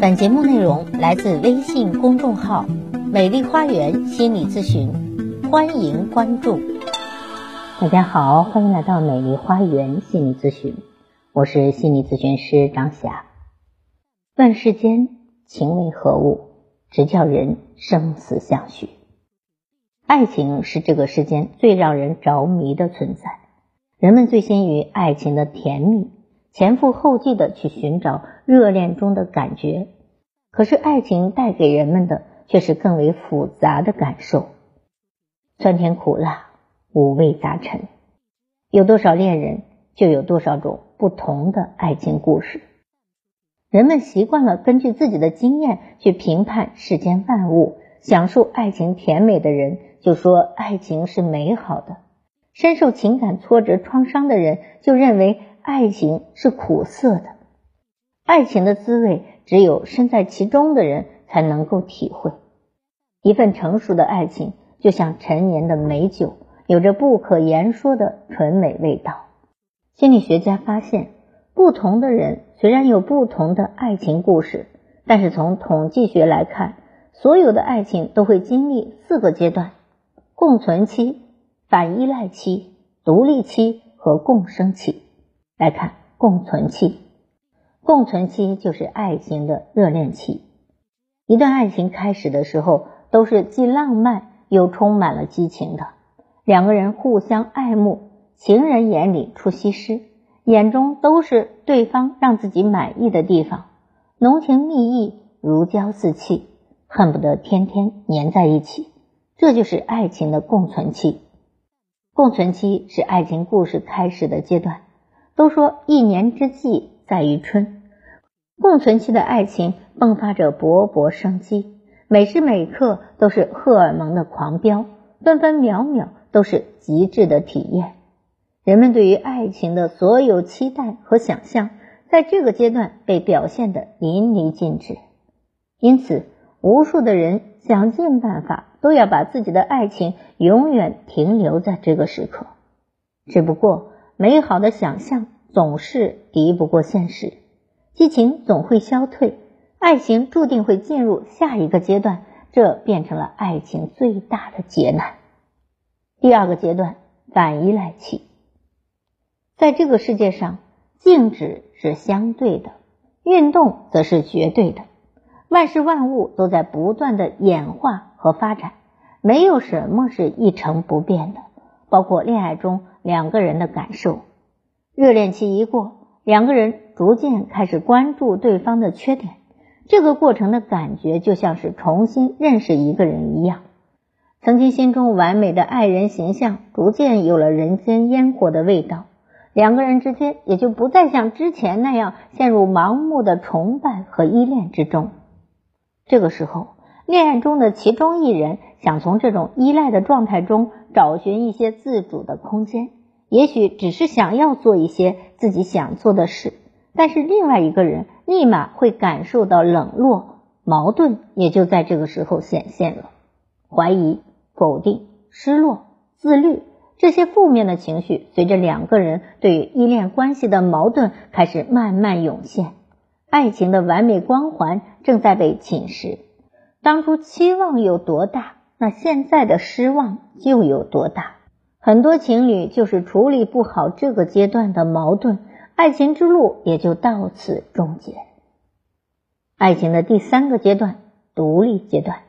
本节目内容来自微信公众号“美丽花园心理咨询”，欢迎关注。大家好，欢迎来到美丽花园心理咨询，我是心理咨询师张霞。问世间情为何物，直叫人生死相许。爱情是这个世间最让人着迷的存在，人们醉心于爱情的甜蜜。前赴后继的去寻找热恋中的感觉，可是爱情带给人们的却是更为复杂的感受，酸甜苦辣，五味杂陈。有多少恋人，就有多少种不同的爱情故事。人们习惯了根据自己的经验去评判世间万物，享受爱情甜美的人就说爱情是美好的，深受情感挫折创伤的人就认为。爱情是苦涩的，爱情的滋味只有身在其中的人才能够体会。一份成熟的爱情就像陈年的美酒，有着不可言说的纯美味道。心理学家发现，不同的人虽然有不同的爱情故事，但是从统计学来看，所有的爱情都会经历四个阶段：共存期、反依赖期、独立期和共生期。来看共存期，共存期就是爱情的热恋期。一段爱情开始的时候，都是既浪漫又充满了激情的。两个人互相爱慕，情人眼里出西施，眼中都是对方让自己满意的地方，浓情蜜意，如胶似漆，恨不得天天黏在一起。这就是爱情的共存期。共存期是爱情故事开始的阶段。都说一年之计在于春，共存期的爱情迸发着勃勃生机，每时每刻都是荷尔蒙的狂飙，分分秒秒都是极致的体验。人们对于爱情的所有期待和想象，在这个阶段被表现的淋漓尽致。因此，无数的人想尽办法都要把自己的爱情永远停留在这个时刻。只不过。美好的想象总是敌不过现实，激情总会消退，爱情注定会进入下一个阶段，这变成了爱情最大的劫难。第二个阶段，反依赖期。在这个世界上，静止是相对的，运动则是绝对的。万事万物都在不断的演化和发展，没有什么是一成不变的，包括恋爱中。两个人的感受，热恋期一过，两个人逐渐开始关注对方的缺点。这个过程的感觉就像是重新认识一个人一样。曾经心中完美的爱人形象，逐渐有了人间烟火的味道。两个人之间也就不再像之前那样陷入盲目的崇拜和依恋之中。这个时候，恋爱中的其中一人想从这种依赖的状态中。找寻一些自主的空间，也许只是想要做一些自己想做的事，但是另外一个人立马会感受到冷落，矛盾也就在这个时候显现了。怀疑、否定、失落、自律这些负面的情绪，随着两个人对于依恋关系的矛盾开始慢慢涌现，爱情的完美光环正在被侵蚀。当初期望有多大？那现在的失望就有多大？很多情侣就是处理不好这个阶段的矛盾，爱情之路也就到此终结。爱情的第三个阶段，独立阶段。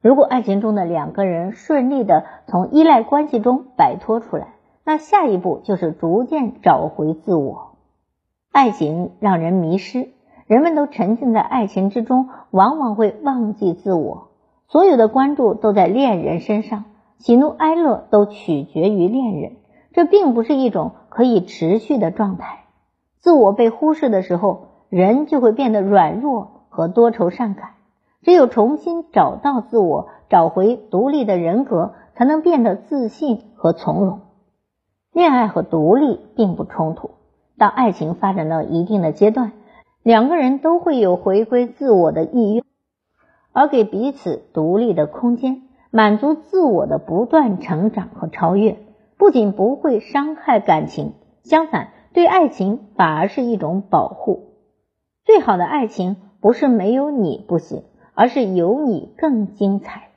如果爱情中的两个人顺利的从依赖关系中摆脱出来，那下一步就是逐渐找回自我。爱情让人迷失，人们都沉浸在爱情之中，往往会忘记自我。所有的关注都在恋人身上，喜怒哀乐都取决于恋人，这并不是一种可以持续的状态。自我被忽视的时候，人就会变得软弱和多愁善感。只有重新找到自我，找回独立的人格，才能变得自信和从容。恋爱和独立并不冲突。当爱情发展到一定的阶段，两个人都会有回归自我的意愿。而给彼此独立的空间，满足自我的不断成长和超越，不仅不会伤害感情，相反对爱情反而是一种保护。最好的爱情不是没有你不行，而是有你更精彩。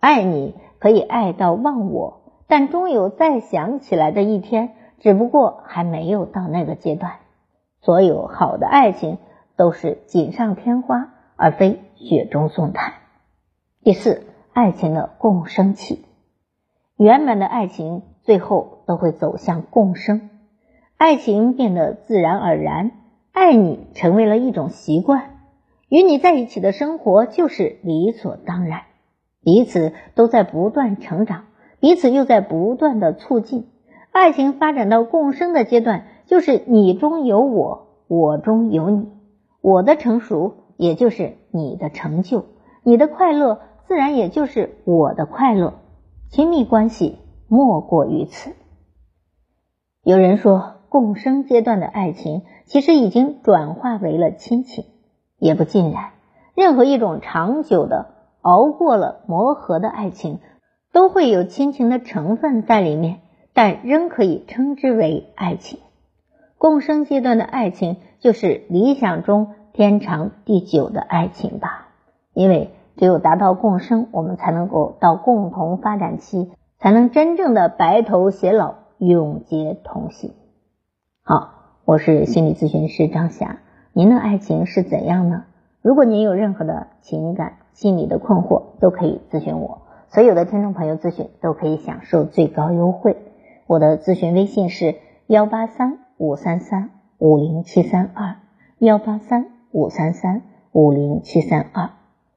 爱你可以爱到忘我，但终有再想起来的一天，只不过还没有到那个阶段。所有好的爱情都是锦上添花，而非雪中送炭。第四，爱情的共生期，圆满的爱情最后都会走向共生，爱情变得自然而然，爱你成为了一种习惯，与你在一起的生活就是理所当然。彼此都在不断成长，彼此又在不断的促进。爱情发展到共生的阶段，就是你中有我，我中有你。我的成熟，也就是你的成就；你的快乐，自然也就是我的快乐。亲密关系莫过于此。有人说，共生阶段的爱情其实已经转化为了亲情，也不尽然。任何一种长久的。熬过了磨合的爱情，都会有亲情的成分在里面，但仍可以称之为爱情。共生阶段的爱情，就是理想中天长地久的爱情吧。因为只有达到共生，我们才能够到共同发展期，才能真正的白头偕老，永结同心。好，我是心理咨询师张霞，您的爱情是怎样呢？如果您有任何的情感，心理的困惑都可以咨询我，所有的听众朋友咨询都可以享受最高优惠。我的咨询微信是幺八三五三三五零七三二幺八三五三三五零七三二，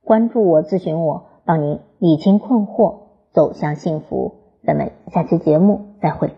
关注我，咨询我，帮您理清困惑，走向幸福。咱们下期节目再会。